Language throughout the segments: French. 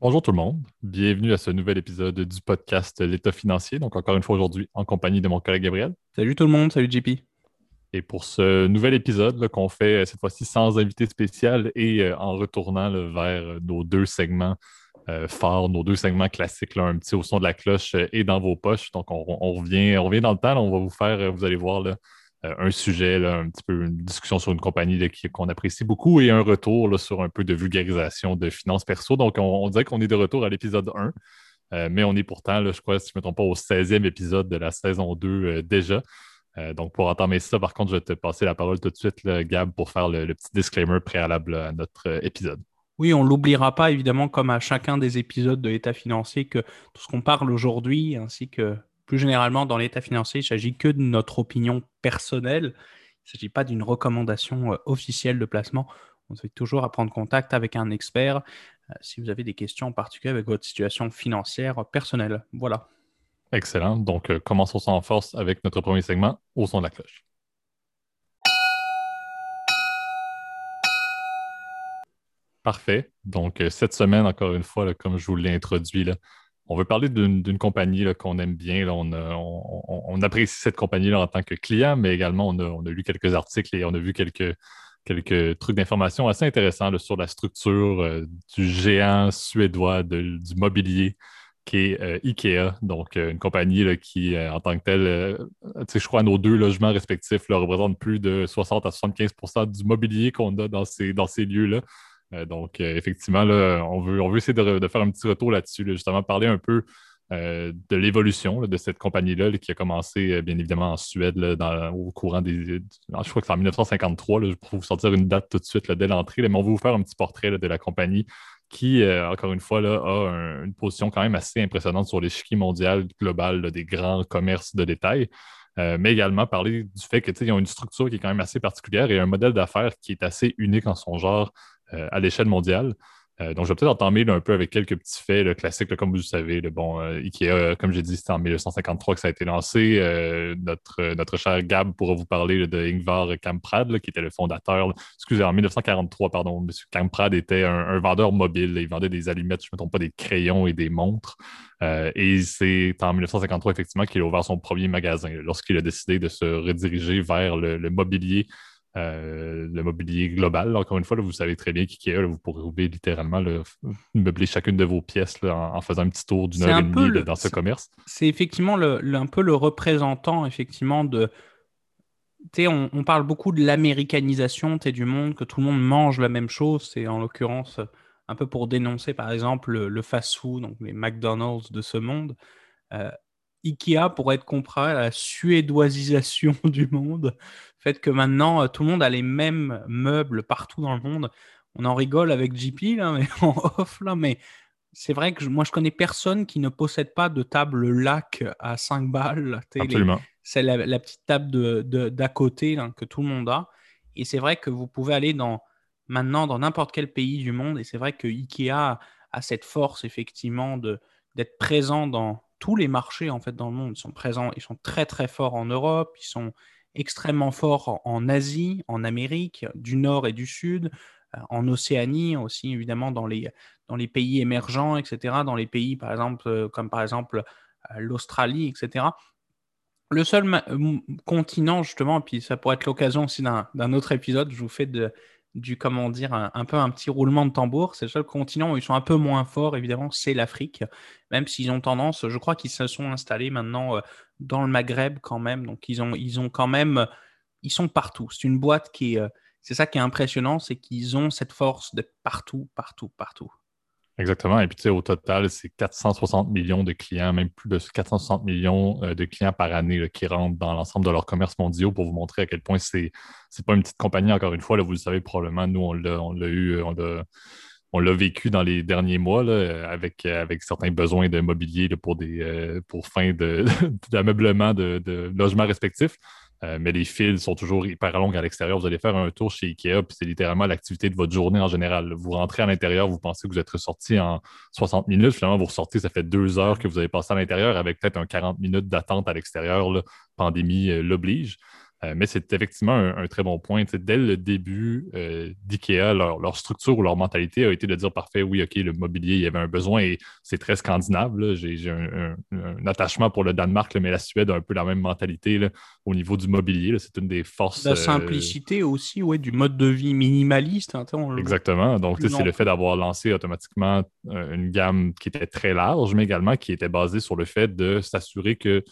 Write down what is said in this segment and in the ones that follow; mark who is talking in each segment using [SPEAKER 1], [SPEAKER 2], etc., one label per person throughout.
[SPEAKER 1] Bonjour tout le monde, bienvenue à ce nouvel épisode du podcast L'État financier. Donc encore une fois aujourd'hui en compagnie de mon collègue Gabriel.
[SPEAKER 2] Salut tout le monde, salut JP.
[SPEAKER 1] Et pour ce nouvel épisode qu'on fait cette fois-ci sans invité spécial et euh, en retournant vers nos deux segments euh, phares, nos deux segments classiques, un petit au son de la cloche euh, et dans vos poches. Donc on, revient, on revient dans le temps, on va vous faire, vous allez voir là, euh, un sujet, un petit peu une discussion sur une compagnie qu'on apprécie beaucoup et un retour sur un peu de vulgarisation de finances perso. Donc, on, dirait qu'on est de retour à l'épisode 1, euh, mais on est pourtant, je crois, si je ne me trompe pas, au 16e épisode de la saison 2 euh, déjà. donc, pour entamer ça, par contre, je vais te passer la parole tout de suite, Gab, pour faire le, petit disclaimer préalable à notre épisode.
[SPEAKER 2] Oui, on ne l'oubliera pas, évidemment, comme à chacun des épisodes de l'État financier, que tout ce qu'on parle aujourd'hui, ainsi que plus généralement, dans l'état financier, il ne s'agit que de notre opinion personnelle. Il ne s'agit pas d'une recommandation euh, officielle de placement. On invite toujours à prendre contact avec un expert euh, si vous avez des questions en particulier avec votre situation financière personnelle. Voilà.
[SPEAKER 1] Excellent. Donc, euh, commençons en force avec notre premier segment, au son de la cloche. Parfait. Donc, cette semaine, encore une fois, comme je vous l'ai introduit, là, on veut parler d'une compagnie qu'on aime bien. on, apprécie cette compagnie en tant que client, mais également on a, lu quelques articles et on a vu quelques, quelques trucs d'information assez intéressants sur la structure euh, du géant suédois du mobilier qui est euh, IKEA, donc euh, une compagnie qui, en tant que telle, je crois, nos deux logements respectifs représentent plus de 60 à 75% du mobilier qu'on a dans ces, dans ces lieux-là. Euh, donc, euh, effectivement, on, veut, on veut essayer de, faire un petit retour là-dessus, justement, parler un peu euh, de l'évolution de cette compagnie-là qui a commencé, bien évidemment, en Suède au courant des. je crois que c'est en 1953. pour vous sortir une date tout de suite dès l'entrée, mais on va vous faire un petit portrait de la compagnie qui, encore une fois, a une position quand même assez impressionnante sur l'échiquier mondial global des grands commerces de détail. mais également parler du fait qu'ils ont une structure qui est quand même assez particulière et un modèle d'affaires qui est assez unique en son genre à l'échelle mondiale. Euh, donc, je vais peut-être entamer un peu avec quelques petits faits classiques, comme vous le savez. bon, euh, IKEA, comme j'ai dit, c'était en 1953 que ça a été lancé. notre, notre cher Gab pourra vous parler de Ingvar Kamprad, qui était le fondateur. Excusez, en 1943, pardon. M. Kamprad était un, vendeur mobile. Il vendait des allumettes, je ne me trompe pas, des crayons et des montres. et c'est en 1953, effectivement, qu'il a ouvert son premier magasin, lorsqu'il a décidé de se rediriger vers le mobilier euh, le mobilier global. Encore une fois, vous savez très bien qui est. vous pourrez littéralement meubler chacune de vos pièces en, faisant un petit tour d'une heure et demie dans ce commerce.
[SPEAKER 2] C'est effectivement un peu le représentant effectivement de. On, on, parle beaucoup de l'américanisation du monde, que tout le monde mange la même chose. C'est en l'occurrence un peu pour dénoncer, par exemple, le, fast-food, donc les McDonald's de ce monde. Euh, Ikea pourrait être comparé à la suédoisisation du monde. Fait que maintenant, euh, tout le monde a les mêmes meubles partout dans le monde. On en rigole avec JP, là, mais en off, là, mais c'est vrai que moi, je connais personne qui ne possède pas de table lac à 5 balles.
[SPEAKER 1] Absolument.
[SPEAKER 2] C'est la, petite table d'à de, d'à côté que tout le monde a. Et c'est vrai que vous pouvez aller dans, maintenant dans n'importe quel pays du monde. Et c'est vrai que Ikea a cette force, effectivement, d'être présent dans, tous les marchés en fait dans le monde. Ils sont présents, ils sont très très forts en Europe, ils sont extrêmement forts en Asie, en Amérique du Nord et du Sud, euh, en Océanie aussi évidemment dans les, dans les pays émergents, etc. Dans les pays par exemple euh, comme par exemple euh, l'Australie, etc. Le seul continent justement, puis ça pourrait être l'occasion aussi d'un autre épisode, je vous fais de, du, comment dire, un, peu un petit roulement de tambour. C'est le seul continent où ils sont un peu moins forts, évidemment, c'est l'Afrique. Même s'ils ont tendance, je crois qu'ils se sont installés maintenant euh, dans le Maghreb quand même. Donc, ils ont, ils ont quand même, ils sont partout. C'est une boîte qui est, euh, c'est ça qui est impressionnant, c'est qu'ils ont cette force de partout, partout, partout.
[SPEAKER 1] Exactement. Et puis, tu sais, au total, c'est 460 millions de clients, même plus de 460 millions euh, de clients par année qui rentrent dans l'ensemble de leurs commerces mondiaux pour vous montrer à quel point c'est n'est pas une petite compagnie, encore une fois. Vous le savez probablement, nous, on l'a eu, on l'a vécu dans les derniers mois avec, avec certains besoins de mobilier pour, des, euh, pour fin d'ameublement de, de, logements respectifs. Euh, mais les fils sont toujours hyper longs à l'extérieur. Vous allez faire un tour chez Ikea, puis c'est littéralement l'activité de votre journée en général. Vous rentrez à l'intérieur, vous pensez que vous êtes ressorti en 60 minutes. Finalement, vous ressortez, ça fait deux heures que vous avez passé à l'intérieur avec peut-être un 40 minutes d'attente à l'extérieur. Pandémie euh, l'oblige. Euh, mais c'est effectivement un, très bon point. dès le début euh, d'IKEA, leur, structure ou leur mentalité a été de dire parfait, oui, OK, le mobilier, il y avait un besoin et c'est très scandinave. J'ai un, attachement pour le Danemark, mais la Suède a un peu la même mentalité au niveau du mobilier. C'est une des forces.
[SPEAKER 2] La euh, simplicité aussi, oui, du mode de vie minimaliste. Hein,
[SPEAKER 1] Exactement. Donc, c'est le fait d'avoir lancé automatiquement une gamme qui était très large, mais également qui était basée sur le fait de s'assurer que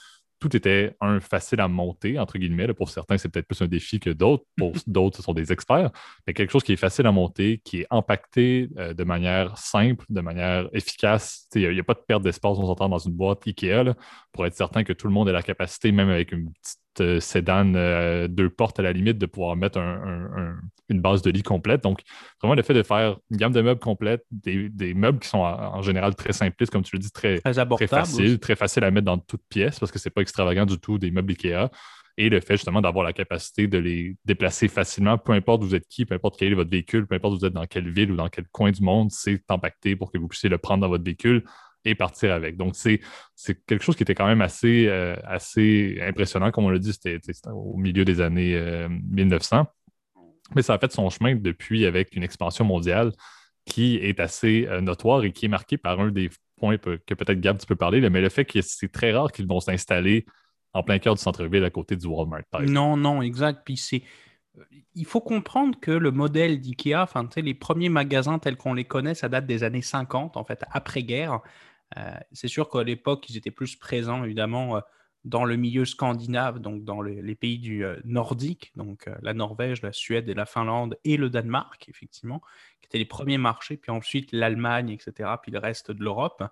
[SPEAKER 1] tout était, un, facile à monter, entre guillemets. Pour certains, c'est peut-être plus un défi que d'autres. Pour d'autres, ce sont des experts. Mais quelque chose qui est facile à monter, qui est impacté euh, de manière simple, de manière efficace. Il n'y a, pas de perte d'espace, on s'entend dans une boîte IKEA, pour être certain que tout le monde ait la capacité, même avec une petite euh, sédan euh, deux portes à la limite, de pouvoir mettre une base de lit complète. Donc, vraiment, le fait de faire une gamme de meubles complète, des, meubles qui sont en, général très simplistes, comme tu le dis, très, très, faciles, très à mettre dans toute pièce parce que c'est pas extravagant du tout des meubles IKEA. Et le fait justement d'avoir la capacité de les déplacer facilement, peu importe où vous êtes qui, peu importe quel est votre véhicule, peu importe où vous êtes dans quelle ville ou dans quel coin du monde, c'est impacté pour que vous puissiez le prendre dans votre véhicule et partir avec. Donc, c'est quelque chose qui était quand même assez, euh, assez impressionnant. Comme on l'a dit, c'était au milieu des années 1900. Euh, Mais ça a fait son chemin depuis avec une expansion mondiale qui est assez euh, notoire et qui est marquée par un des points que peut-être Gab, tu peux parler, mais le fait que c'est très rare qu'ils vont s'installer en plein cœur du centre-ville à côté du Walmart,
[SPEAKER 2] par. Non, non, exact. Puis c'est il faut comprendre que le modèle d'IKEA, enfin, les premiers magasins tels qu'on les connaît, ça date des années 50, en fait, après-guerre. Euh, c'est sûr qu'à l'époque, ils étaient plus présents, évidemment, euh, dans le milieu scandinave, donc dans les, pays du euh, nordique, donc la Norvège, la Suède et la Finlande et le Danemark, effectivement, qui étaient les premiers marchés, puis ensuite l'Allemagne, etc., puis le reste de l'Europe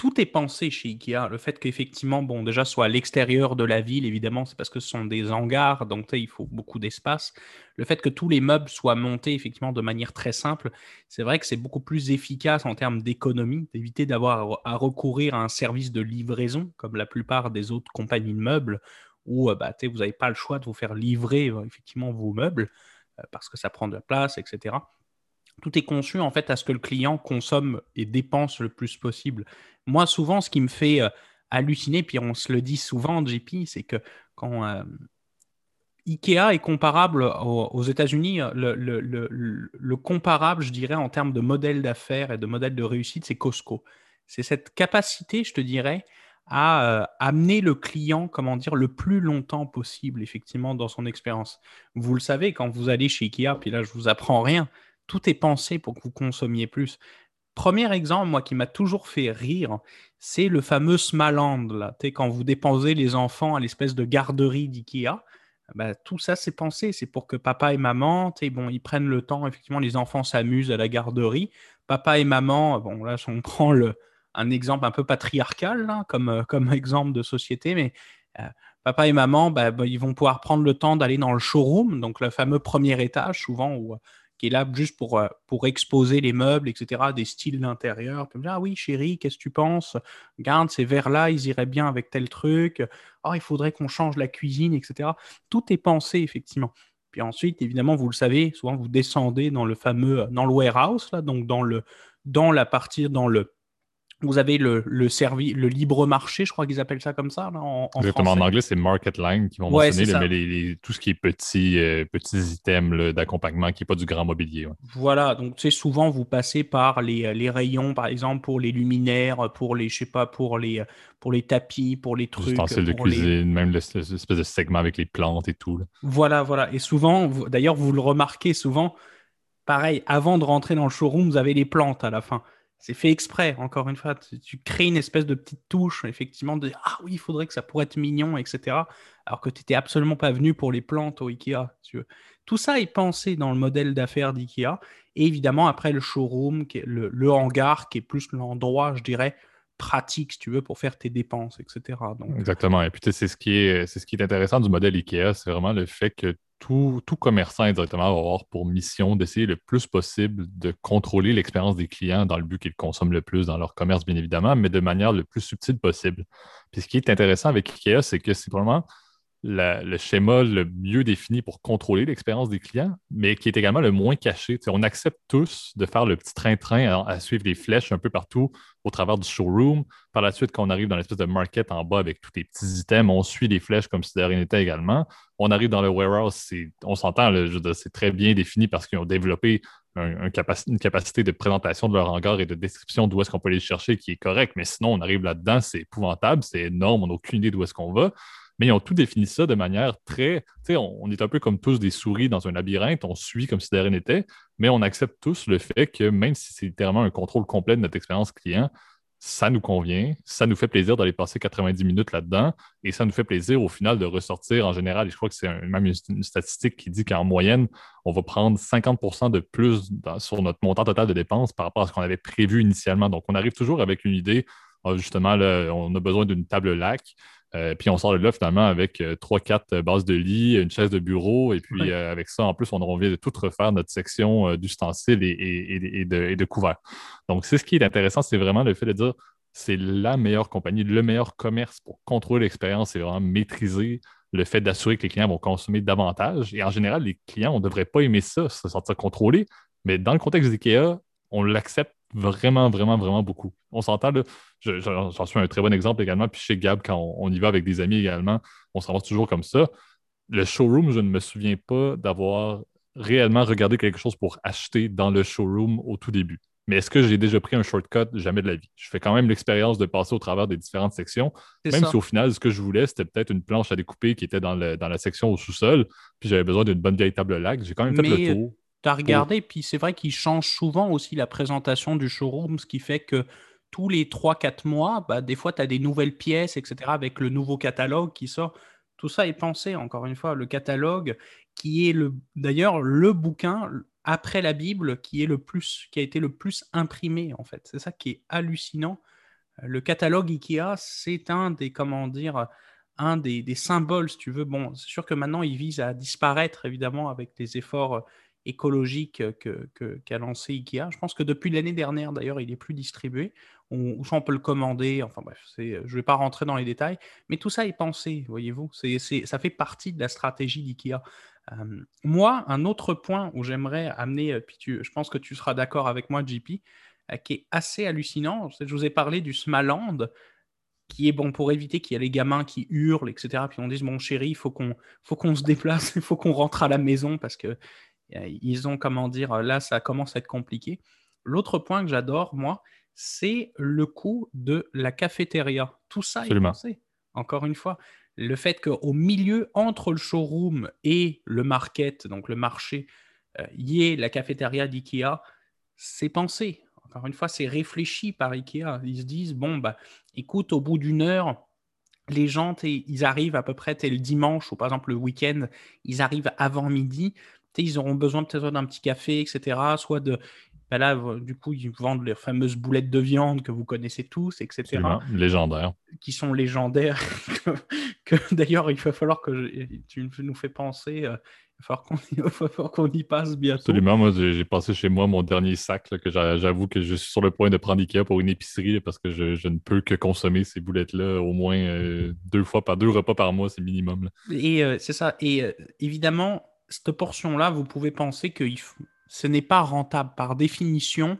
[SPEAKER 2] tout est pensé chez Ikea. Le fait qu'effectivement, bon, déjà, soit à l'extérieur de la ville, évidemment, c'est parce que ce sont des hangars, donc il faut beaucoup d'espace. Le fait que tous les meubles soient montés, effectivement, de manière très simple, c'est vrai que c'est beaucoup plus efficace en termes d'économie, d'éviter d'avoir à recourir à un service de livraison, comme la plupart des autres compagnies de meubles, où euh, bah, vous n'avez pas le choix de vous faire livrer, euh, effectivement, vos meubles, euh, parce que ça prend de la place, etc tout est conçu en fait à ce que le client consomme et dépense le plus possible. Moi, souvent, ce qui me fait euh, halluciner, puis on se le dit souvent, JP, c'est que quand euh, Ikea est comparable aux, États-Unis, euh, le, comparable, je dirais, en termes de modèle d'affaires et de modèle de réussite, c'est Costco. C'est cette capacité, je te dirais, à amener le client, comment dire, le plus longtemps possible, effectivement, dans son expérience. Vous le savez, quand vous allez chez Ikea, puis là, je vous apprends rien, tout est pensé pour que vous consommiez plus. Premier exemple, moi, qui m'a toujours fait rire, c'est le fameux Smaland. Là. Quand vous déposez les enfants à l'espèce de garderie d'IKEA, bah, tout ça, c'est pensé. C'est pour que papa et maman, bon, ils prennent le temps. Effectivement, les enfants s'amusent à la garderie. Papa et maman, bon, là, on prend le, un exemple un peu patriarcal comme, euh, comme exemple de société, mais euh, papa et maman, bah, bah, ils vont pouvoir prendre le temps d'aller dans le showroom, donc le fameux premier étage, souvent où qui est là juste pour, euh, exposer les meubles, etc., des styles d'intérieur. Ah oui, chérie, qu'est-ce que tu penses? Garde, ces verres-là, ils iraient bien avec tel truc. Oh, il faudrait qu'on change la cuisine, etc. Tout est pensé, effectivement. Puis ensuite, évidemment, vous le savez, souvent vous descendez dans le fameux, dans le warehouse, là, donc dans, le, dans la partie, dans le, vous avez le, le, le libre marché, je crois qu'ils appellent ça comme ça. en,
[SPEAKER 1] Exactement, en anglais, c'est market line qui vont mentionner, mais tout ce qui est petit, euh, petits items d'accompagnement qui n'est pas du grand mobilier.
[SPEAKER 2] Voilà, donc tu sais, souvent vous passez par les, les, rayons, par exemple, pour les luminaires, pour les, je sais pas, pour les, pour les tapis, pour les trucs.
[SPEAKER 1] Ustensiles de cuisine, même l'espèce de segment avec les plantes et tout.
[SPEAKER 2] Voilà, voilà. Et souvent, d'ailleurs, vous le remarquez souvent, pareil, avant de rentrer dans le showroom, vous avez les plantes à la fin. C'est fait exprès, encore une fois. Tu, crées une espèce de petite touche, effectivement, de Ah oui, il faudrait que ça pourrait être mignon, etc. Alors que tu n'étais absolument pas venu pour les plantes au Ikea. tu veux. Tout ça est pensé dans le modèle d'affaires d'Ikea. Et évidemment, après le showroom, le, hangar, qui est plus l'endroit, je dirais, pratique, si tu veux, pour faire tes dépenses, etc.
[SPEAKER 1] Donc... Exactement. Et puis, c'est ce, qui est, ce qui est intéressant du modèle Ikea, c'est vraiment le fait que tout, commerçant indirectement va avoir pour mission d'essayer le plus possible de contrôler l'expérience des clients dans le but qu'ils consomment le plus dans leur commerce, bien évidemment, mais de manière le plus subtile possible. Puis ce qui est intéressant avec IKEA, c'est que c'est vraiment le schéma le mieux défini pour contrôler l'expérience des clients, mais qui est également le moins caché. on accepte tous de faire le petit train-train à, suivre les flèches un peu partout au travers du showroom. Par la suite, quand on arrive dans l'espèce de market en bas avec tous les petits items, on suit les flèches comme si de rien n'était également. On arrive dans le warehouse, on s'entend, c'est très bien défini parce qu'ils ont développé une capacité de présentation de leur hangar et de description d'où est-ce qu'on peut aller chercher qui est correct. Mais sinon, on arrive là-dedans, c'est épouvantable, c'est énorme, on n'a aucune idée d'où est-ce qu'on va mais ils ont tout défini ça de manière très. On, est un peu comme tous des souris dans un labyrinthe, on suit comme si de rien n'était, mais on accepte tous le fait que même si c'est littéralement un contrôle complet de notre expérience client, ça nous convient, ça nous fait plaisir d'aller passer 90 minutes là-dedans et ça nous fait plaisir au final de ressortir en général. Je crois que c'est même une, statistique qui dit qu'en moyenne, on va prendre 50% de plus sur notre montant total de dépenses par rapport à ce qu'on avait prévu initialement. Donc, on arrive toujours avec une idée. Ah, justement, on a besoin d'une table lac. Euh, puis on sort de là finalement avec euh, trois, quatre bases de lit, une chaise de bureau, et puis euh, avec ça, en plus, on, vient de tout refaire notre section d'ustensiles et, de, de couverts. Donc, c'est ce qui est intéressant, c'est vraiment le fait de dire c'est la meilleure compagnie, le meilleur commerce pour contrôler l'expérience et vraiment maîtriser le fait d'assurer que les clients vont consommer davantage. Et en général, les clients, on ne devrait pas aimer ça, se sentir contrôlé. Mais dans le contexte d'IKEA, on l'accepte vraiment, vraiment, vraiment beaucoup. On s'entend, j'en suis un très bon exemple également, puis chez Gab, quand on, y va avec des amis également, on s'en va toujours comme ça. Le showroom, je ne me souviens pas d'avoir réellement regardé quelque chose pour acheter dans le showroom au tout début. Mais est-ce que j'ai déjà pris un shortcut? Jamais de la vie. Je fais quand même l'expérience de passer au travers des différentes sections, même si au final, ce que je voulais, c'était peut-être une planche à découper qui était dans, dans la section au sous-sol, puis j'avais besoin d'une bonne vieille table lac. J'ai quand même fait le tour.
[SPEAKER 2] Tu as regardé, puis c'est vrai qu'ils changent souvent aussi la présentation du showroom, ce qui fait que tous les 3-4 mois, bah, des fois, tu as des nouvelles pièces, etc., avec le nouveau catalogue qui sort. Tout ça est pensé, encore une fois, le catalogue qui est le, d'ailleurs le bouquin après la Bible qui est le plus, qui a été le plus imprimé en fait. C'est ça qui est hallucinant. Le catalogue Ikea, c'est un des, comment dire, un des, des, symboles, si tu veux. Bon, c'est sûr que maintenant, il vise à disparaître, évidemment, avec les efforts écologique qu'a lancé Ikea. Je pense que depuis l'année dernière, d'ailleurs, il est plus distribué. ou soit on peut le commander. Enfin bref, je ne vais pas rentrer dans les détails. Mais tout ça est pensé, voyez-vous. Ça fait partie de la stratégie d'Ikea. moi, un autre point où j'aimerais amener, puis je pense que tu seras d'accord avec moi, JP, euh, qui est assez hallucinant. Je vous ai parlé du Smaland, qui est bon pour éviter qu'il y ait les gamins qui hurlent, etc. Puis on dise, mon chéri, il faut qu'on se déplace, il faut qu'on rentre à la maison parce que euh, ils ont, comment dire, là, ça commence à être compliqué. L'autre point que j'adore, moi, c'est le coût de la cafétéria. Tout ça est pensé. Encore une fois, le fait qu'au milieu, entre le showroom et le market, donc le marché, euh, y ait la cafétéria d'IKEA, c'est pensé. Encore une fois, c'est réfléchi par IKEA. Ils se disent, bon, bah, écoute, au bout d'une heure, les gens, ils arrivent à peu près, le dimanche ou par exemple le week-end, ils arrivent avant midi ils auront besoin peut-être d'un petit café, etc. Soit de. Ben là, du coup, ils vendent les fameuses boulettes de viande que vous connaissez tous, etc.
[SPEAKER 1] Légendaires.
[SPEAKER 2] Qui sont légendaires. que, d'ailleurs, il va falloir que tu nous fais penser. Euh, il va falloir qu'on y passe bientôt.
[SPEAKER 1] Absolument. Moi, j'ai passé chez moi mon dernier sac que j'avoue que je suis sur le point de prendre Ikea pour une épicerie parce que je, ne peux que consommer ces boulettes-là au moins euh, deux fois par deux repas par mois, c'est minimum.
[SPEAKER 2] Et euh, c'est ça. Et évidemment, cette portion-là, vous pouvez penser que ce n'est pas rentable. Par définition,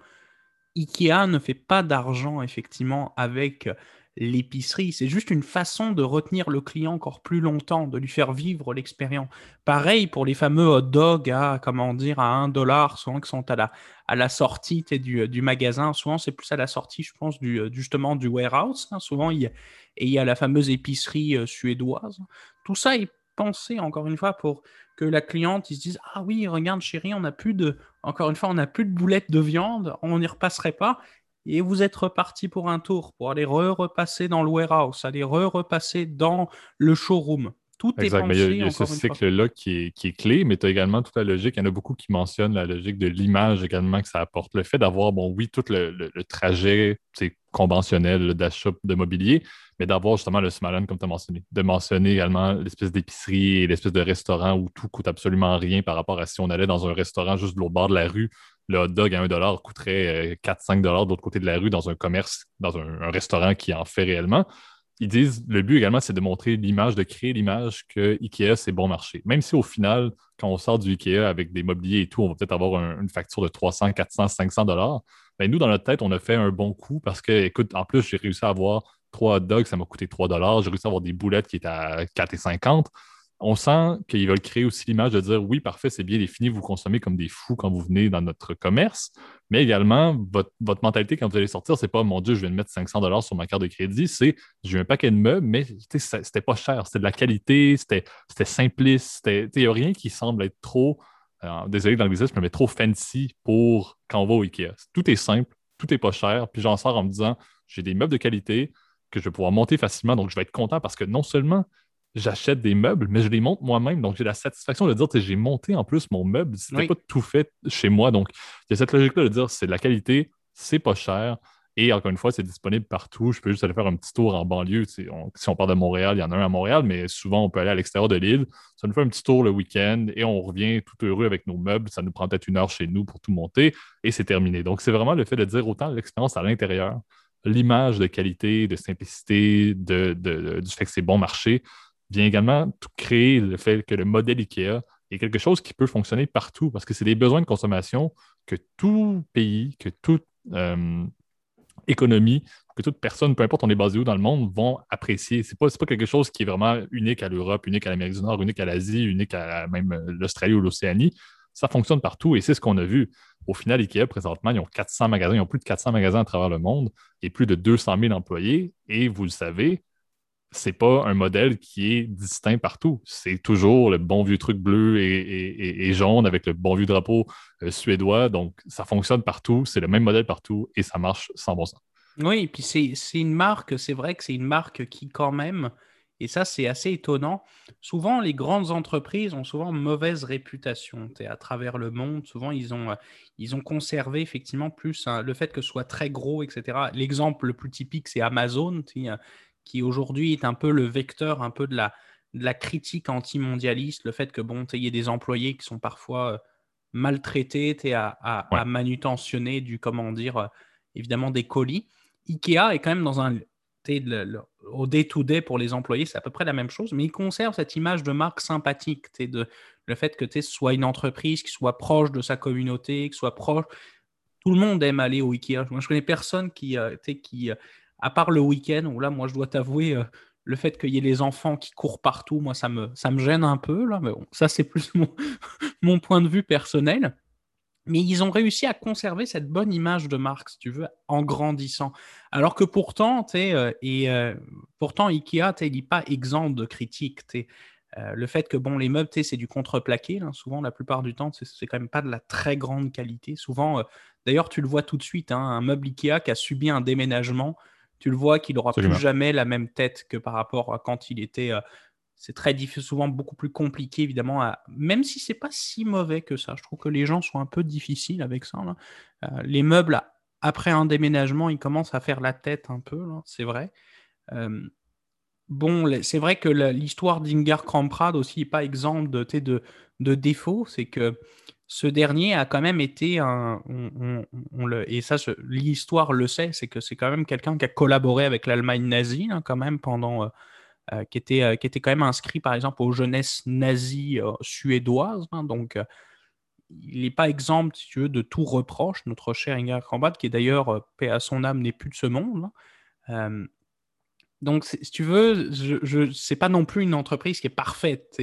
[SPEAKER 2] Ikea ne fait pas d'argent effectivement avec l'épicerie. C'est juste une façon de retenir le client encore plus longtemps, de lui faire vivre l'expérience. Pareil pour les fameux hot dogs à, comment dire, à 1 dollar, souvent qui sont à la, à la sortie du, du magasin. Souvent, c'est plus à la sortie, je pense, du, justement du warehouse. Hein. Souvent, il y, a, et il y a la fameuse épicerie euh, suédoise. Tout ça est encore une fois, pour que la cliente, se dise Ah oui, regarde, chérie, on n'a plus de, encore une fois, on n'a plus de boulettes de viande, on n'y repasserait pas. Et vous êtes reparti pour un tour, pour aller re-repasser dans le warehouse, aller re-repasser dans le showroom. Tout est.
[SPEAKER 1] Mais il y a, ce cycle-là qui est, qui est, clé, mais tu as également toute la logique. Il y en a beaucoup qui mentionnent la logique de l'image également que ça apporte. Le fait d'avoir, bon, oui, tout le, le, le trajet conventionnel d'achat de mobilier, mais d'avoir justement le Smalan, comme tu as mentionné. De mentionner également l'espèce d'épicerie et l'espèce de restaurant où tout coûte absolument rien par rapport à si on allait dans un restaurant juste de l'autre bord de la rue. Le hot dog à 1 coûterait 4-5 euh, de l'autre côté de la rue dans un commerce, dans un, restaurant qui en fait réellement. Ils disent le but également, c'est de montrer l'image, de créer l'image que IKEA, c'est bon marché. Même si au final, quand on sort du IKEA avec des mobiliers et tout, on va peut-être avoir une facture de 300, 400, 500 dollars. Ben, nous, dans notre tête, on a fait un bon coup parce que, écoute, en plus, j'ai réussi à avoir trois hot dogs, ça m'a coûté 3 dollars. J'ai réussi à avoir des boulettes qui étaient à 4,50 on sent qu'ils veulent créer aussi l'image de dire oui, parfait, c'est bien défini, vous consommez comme des fous quand vous venez dans notre commerce, mais également, votre, mentalité quand vous allez sortir, c'est pas mon Dieu, je vais mettre 500 dollars sur ma carte de crédit, c'est j'ai un paquet de meubles, mais c'était pas cher, c'était de la qualité, c'était simpliste, il n'y a rien qui semble être trop, euh, désolé dans l'anglicisme, mais trop fancy pour quand on va au Ikea. Tout est simple, tout est pas cher, puis j'en sors en me disant j'ai des meubles de qualité que je vais pouvoir monter facilement, donc je vais être content parce que non seulement j'achète des meubles, mais je les monte moi-même. Donc, j'ai la satisfaction de dire que j'ai monté en plus mon meuble. C'était pas tout fait chez moi. Donc, il y a cette logique-là de dire c'est de la qualité, c'est pas cher. Et encore une fois, c'est disponible partout. Je peux juste aller faire un petit tour en banlieue. Si on, part de Montréal, il y en a un à Montréal, mais souvent, on peut aller à l'extérieur de l'île. Ça nous fait un petit tour le week-end et on revient tout heureux avec nos meubles. Ça nous prend peut-être une heure chez nous pour tout monter et c'est terminé. Donc, c'est vraiment le fait de dire autant l'expérience à l'intérieur, l'image de qualité, de simplicité, de, du fait que c'est bon marché vient également créer le fait que le modèle IKEA est quelque chose qui peut fonctionner partout parce que c'est des besoins de consommation que tout pays, que toute euh, économie, que toute personne, peu importe on est basé où dans le monde, vont apprécier. Ce n'est pas, pas quelque chose qui est vraiment unique à l'Europe, unique à l'Amérique du Nord, unique à l'Asie, unique à même euh, l'Australie ou l'Océanie. Ça fonctionne partout et c'est ce qu'on a vu. Au final, IKEA, présentement, ils ont 400 magasins, ils ont plus de 400 magasins à travers le monde et plus de 200 000 employés. Et vous le savez, c'est pas un modèle qui est distinct partout. C'est toujours le bon vieux truc bleu et, jaune avec le bon vieux drapeau euh, suédois. Donc, ça fonctionne partout. C'est le même modèle partout et ça marche sans bon sens.
[SPEAKER 2] Oui, et puis c'est une marque, c'est vrai que c'est une marque qui, quand même, et ça, c'est assez étonnant. Souvent, les grandes entreprises ont souvent mauvaise réputation à travers le monde. Souvent, ils ont, euh, ils ont conservé effectivement plus hein, le fait que ce soit très gros, etc. L'exemple le plus typique, c'est Amazon qui aujourd'hui est un peu le vecteur un peu de la, de la critique anti-mondialiste, le fait que bon, ait des employés qui sont parfois euh, maltraités à, à, manutentionner du, comment dire, euh, évidemment des colis. Ikea est quand même dans un au day-to-day pour les employés, c'est à peu près la même chose, mais il conserve cette image de marque sympathique, de, le fait que ce soit une entreprise qui soit proche de sa communauté, qui soit proche. Tout le monde aime aller au Ikea. Moi, je connais personne qui, euh, qui à part le week-end, où là, moi, je dois t'avouer, euh, le fait qu'il y ait les enfants qui courent partout, moi, ça me, ça me gêne un peu, là, mais bon, ça, c'est plus mon, point de vue personnel. Mais ils ont réussi à conserver cette bonne image de marque, si tu veux, en grandissant. Alors que pourtant, euh, et euh, pourtant Ikea, il n'est pas exempt de critiques. le fait que bon, les meubles, c'est du contreplaqué, souvent la plupart du temps, c'est quand même pas de la très grande qualité. Souvent, d'ailleurs, tu le vois tout de suite, hein, un meuble Ikea qui a subi un déménagement, tu le vois qu'il n'aura plus jamais la même tête que par rapport à quand il était. Euh, c'est très difficile, souvent beaucoup plus compliqué, évidemment, même si c'est pas si mauvais que ça. Je trouve que les gens sont un peu difficiles avec ça. Euh, les meubles, après un déménagement, ils commencent à faire la tête un peu, c'est vrai. Euh, bon, c'est vrai que l'histoire d'Ingar Kramprad aussi n'est pas exempte de, de, de défauts. C'est que ce dernier a quand même été un. Et ça, l'histoire le sait, c'est que c'est quand même quelqu'un qui a collaboré avec l'Allemagne nazie, hein, quand même, pendant. Euh, euh, qui, était, euh, qui était quand même inscrit, par exemple, aux jeunesses nazies suédoises. Hein, donc, il n'est pas exemple, si tu veux, de tout reproche, notre cher Ingrid Krambat, qui d'ailleurs, paix à son âme, n'est plus de ce monde. Hein. Donc, si tu veux, je, n'est pas non plus une entreprise qui est parfaite,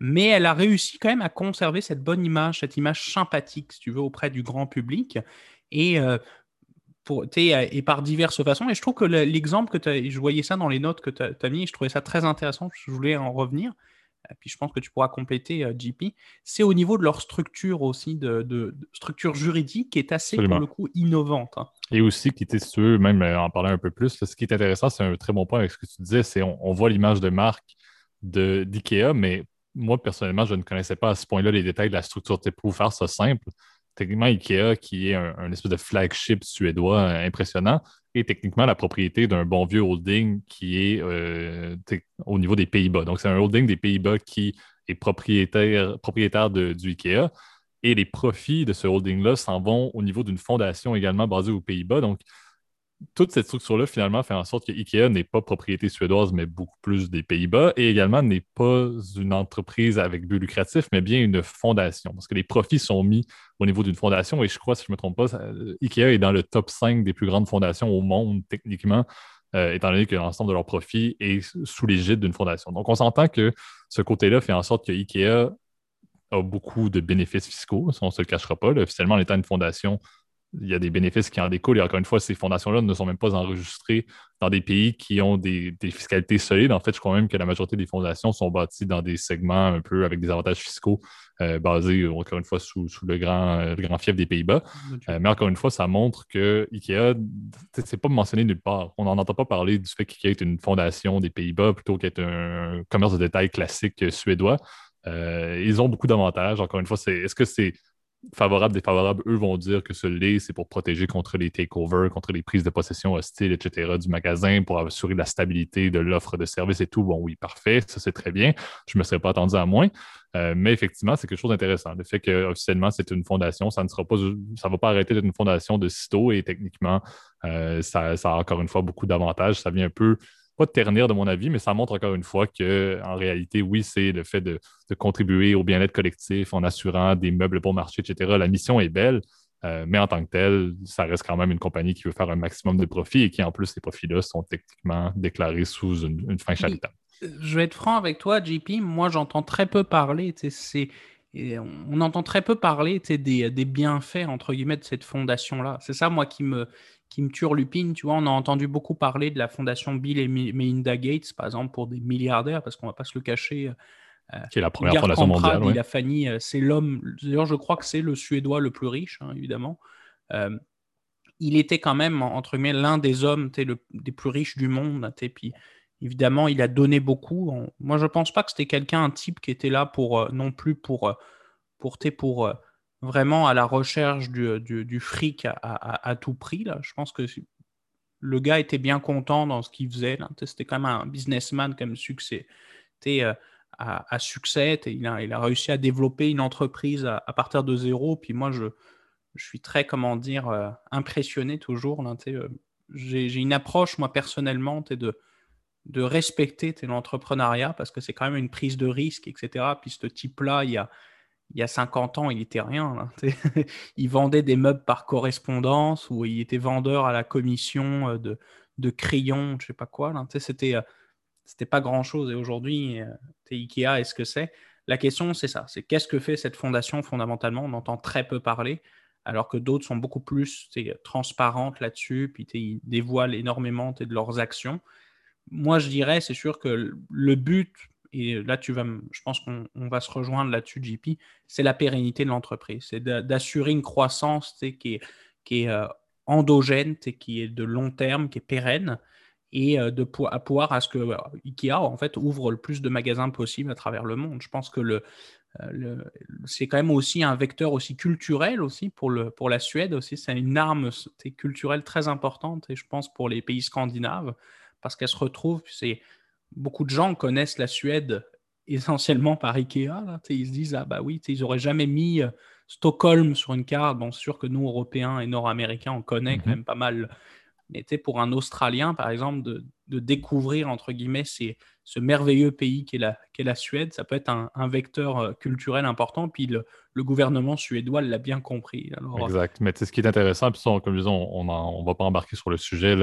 [SPEAKER 2] mais elle a réussi quand même à conserver cette bonne image, cette image sympathique, si tu veux, auprès du grand public. Et, euh, pour, et par diverses façons. Et je trouve que l'exemple que tu je voyais ça dans les notes que tu as, as, mis, je trouvais ça très intéressant, je voulais en revenir. Euh, puis je pense que tu pourras compléter, euh, JP, c'est au niveau de leur structure aussi, de, structure juridique qui est assez, pour le coup, innovante. Hein.
[SPEAKER 1] Et aussi, qui était, si même euh, en parler un peu plus, ce qui est intéressant, c'est un très bon point avec ce que tu disais, c'est on, voit l'image de marque d'IKEA, mais moi, personnellement, je ne connaissais pas à ce point-là les détails de la structure. Pour faire ça simple, techniquement, IKEA, qui est un, espèce de flagship suédois impressionnant, est techniquement la propriété d'un bon vieux holding qui est euh, au niveau des Pays-Bas. Donc, c'est un holding des Pays-Bas qui est propriétaire, propriétaire du IKEA. Et les profits de ce holding-là s'en vont au niveau d'une fondation également basée aux Pays-Bas. Donc, toute cette structure-là, finalement, fait en sorte que IKEA n'est pas propriété suédoise, mais beaucoup plus des Pays-Bas, et également n'est pas une entreprise avec but lucratif, mais bien une fondation, parce que les profits sont mis au niveau d'une fondation, et je crois, si je ne me trompe pas, IKEA est dans le top 5 des plus grandes fondations au monde, techniquement, euh, étant donné que l'ensemble de leurs profits est sous l'égide d'une fondation. Donc, on s'entend que ce côté-là fait en sorte que IKEA a beaucoup de bénéfices fiscaux, on ne se le cachera pas. officiellement, en étant une fondation, il y a des bénéfices qui en découlent. Et encore une fois, ces fondations-là ne sont même pas enregistrées dans des pays qui ont des, fiscalités solides. En fait, je crois même que la majorité des fondations sont bâties dans des segments un peu avec des avantages fiscaux euh, basés, encore une fois, sous, le, grand, euh, grand fief des Pays-Bas. Euh, mais encore une fois, ça montre que IKEA, c'est pas mentionné nulle part. On n'en entend pas parler du fait qu'IKEA est une fondation des Pays-Bas plutôt qu'être un commerce de détail classique suédois. ils ont beaucoup d'avantages. Encore une fois, c'est est-ce que c'est favorables, défavorables, eux vont dire que ce lait, c'est pour protéger contre les takeovers, contre les prises de possession hostiles, etc. du magasin, pour assurer la stabilité de l'offre de service et tout. Bon, oui, parfait, ça c'est très bien. Je ne me serais pas attendu à moins. Euh, mais effectivement, c'est quelque chose d'intéressant. Le fait qu'officiellement, c'est une fondation, ça ne sera pas, ça va pas arrêter d'être une fondation de sitôt et techniquement, euh, ça, a encore une fois beaucoup d'avantages. Ça vient un peu pas ternir de mon avis, mais ça montre encore une fois que en réalité, oui, c'est le fait de, contribuer au bien-être collectif en assurant des meubles bon marché, etc. La mission est belle, euh, mais en tant que telle, ça reste quand même une compagnie qui veut faire un maximum de profits et qui, en plus, ces profits-là sont techniquement déclarés sous une, fin charitable.
[SPEAKER 2] Je vais être franc avec toi, JP. Moi, j'entends très peu parler. C'est on entend très peu parler des, des, bienfaits entre guillemets de cette fondation là. C'est ça moi qui me qui me turlupine. Tu vois, on a entendu beaucoup parler de la fondation Bill et Melinda Gates, par exemple, pour des milliardaires, parce qu'on va pas se le cacher.
[SPEAKER 1] Euh, qui est la première fondation mondiale.
[SPEAKER 2] A Fanny, euh, c'est l'homme. D'ailleurs, je crois que c'est le Suédois le plus riche, hein, évidemment. Euh, il était quand même, entre guillemets, l'un des hommes le, des plus riches du monde. Puis, évidemment, il a donné beaucoup. Moi, je pense pas que c'était quelqu'un, un type qui était là pour, non plus pour, pour, pour vraiment à la recherche du, fric à, tout prix. Là. Je pense que le gars était bien content dans ce qu'il faisait. C'était quand même un businessman comme succès. Euh, à, succès. Il a, il a, réussi à développer une entreprise à, partir de zéro. Puis moi, je, je suis très, comment dire, euh, impressionné toujours. Euh, j'ai une approche, moi, personnellement, de, de respecter l'entrepreneuriat parce que c'est quand même une prise de risque, etc. Puis ce type-là, il y a il y a 50 ans, il n'était rien. il vendait des meubles par correspondance ou il était vendeur à la commission euh, de, de crayons, je sais pas quoi. C'était, euh, c'était pas grand-chose. Et aujourd'hui, euh, Ikea, est-ce que c'est? La question, c'est ça. C'est qu'est-ce que fait cette fondation fondamentalement? On entend très peu parler, alors que d'autres sont beaucoup plus transparentes là-dessus, puis ils dévoilent énormément de leurs actions. Moi, je dirais, c'est sûr que le but et là, tu vas, je pense qu'on va se rejoindre là-dessus, JP, c'est la pérennité de l'entreprise. C'est d'assurer une croissance qui est, qui est euh, endogène, qui est de long terme, qui est pérenne, et euh, de pouvoir à ce que euh, IKEA en fait ouvre le plus de magasins possible à travers le monde. Je pense que le, c'est quand même aussi un vecteur aussi culturel aussi pour, la Suède. C'est une arme culturelle très importante et je pense pour les pays scandinaves parce qu'elle se retrouve, beaucoup de gens connaissent la Suède essentiellement par Ikea. Ils se disent, ah bah oui, ils n'auraient jamais mis euh, Stockholm sur une carte. Bon, c'est sûr que nous, Européens et Nord-Américains, on connaît quand mhm. même pas mal. Mais pour un Australien, par exemple, de, découvrir, entre guillemets, ce merveilleux pays qu'est la, la Suède, ça peut être un, vecteur euh, culturel important. Puis le, gouvernement suédois l'a bien compris.
[SPEAKER 1] Alors, exact. Mais ce qui est intéressant, puis comme disons, on ne va pas embarquer sur le sujet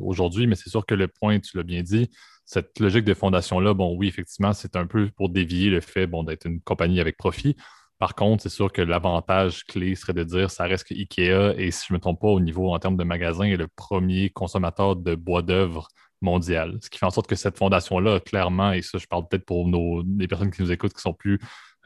[SPEAKER 1] aujourd'hui, mais c'est sûr que le point, tu l'as bien dit, cette logique de fondation-là, bon, oui, effectivement, c'est un peu pour dévier le fait bon, d'être une compagnie avec profit. Par contre, c'est sûr que l'avantage clé serait de dire ça reste que IKEA, et si je ne me trompe pas, au niveau en termes de magasin, est le premier consommateur de bois d'œuvre mondial. Ce qui fait en sorte que cette fondation-là, clairement, et ça, je parle peut-être pour nos, les personnes qui nous écoutent qui sont plus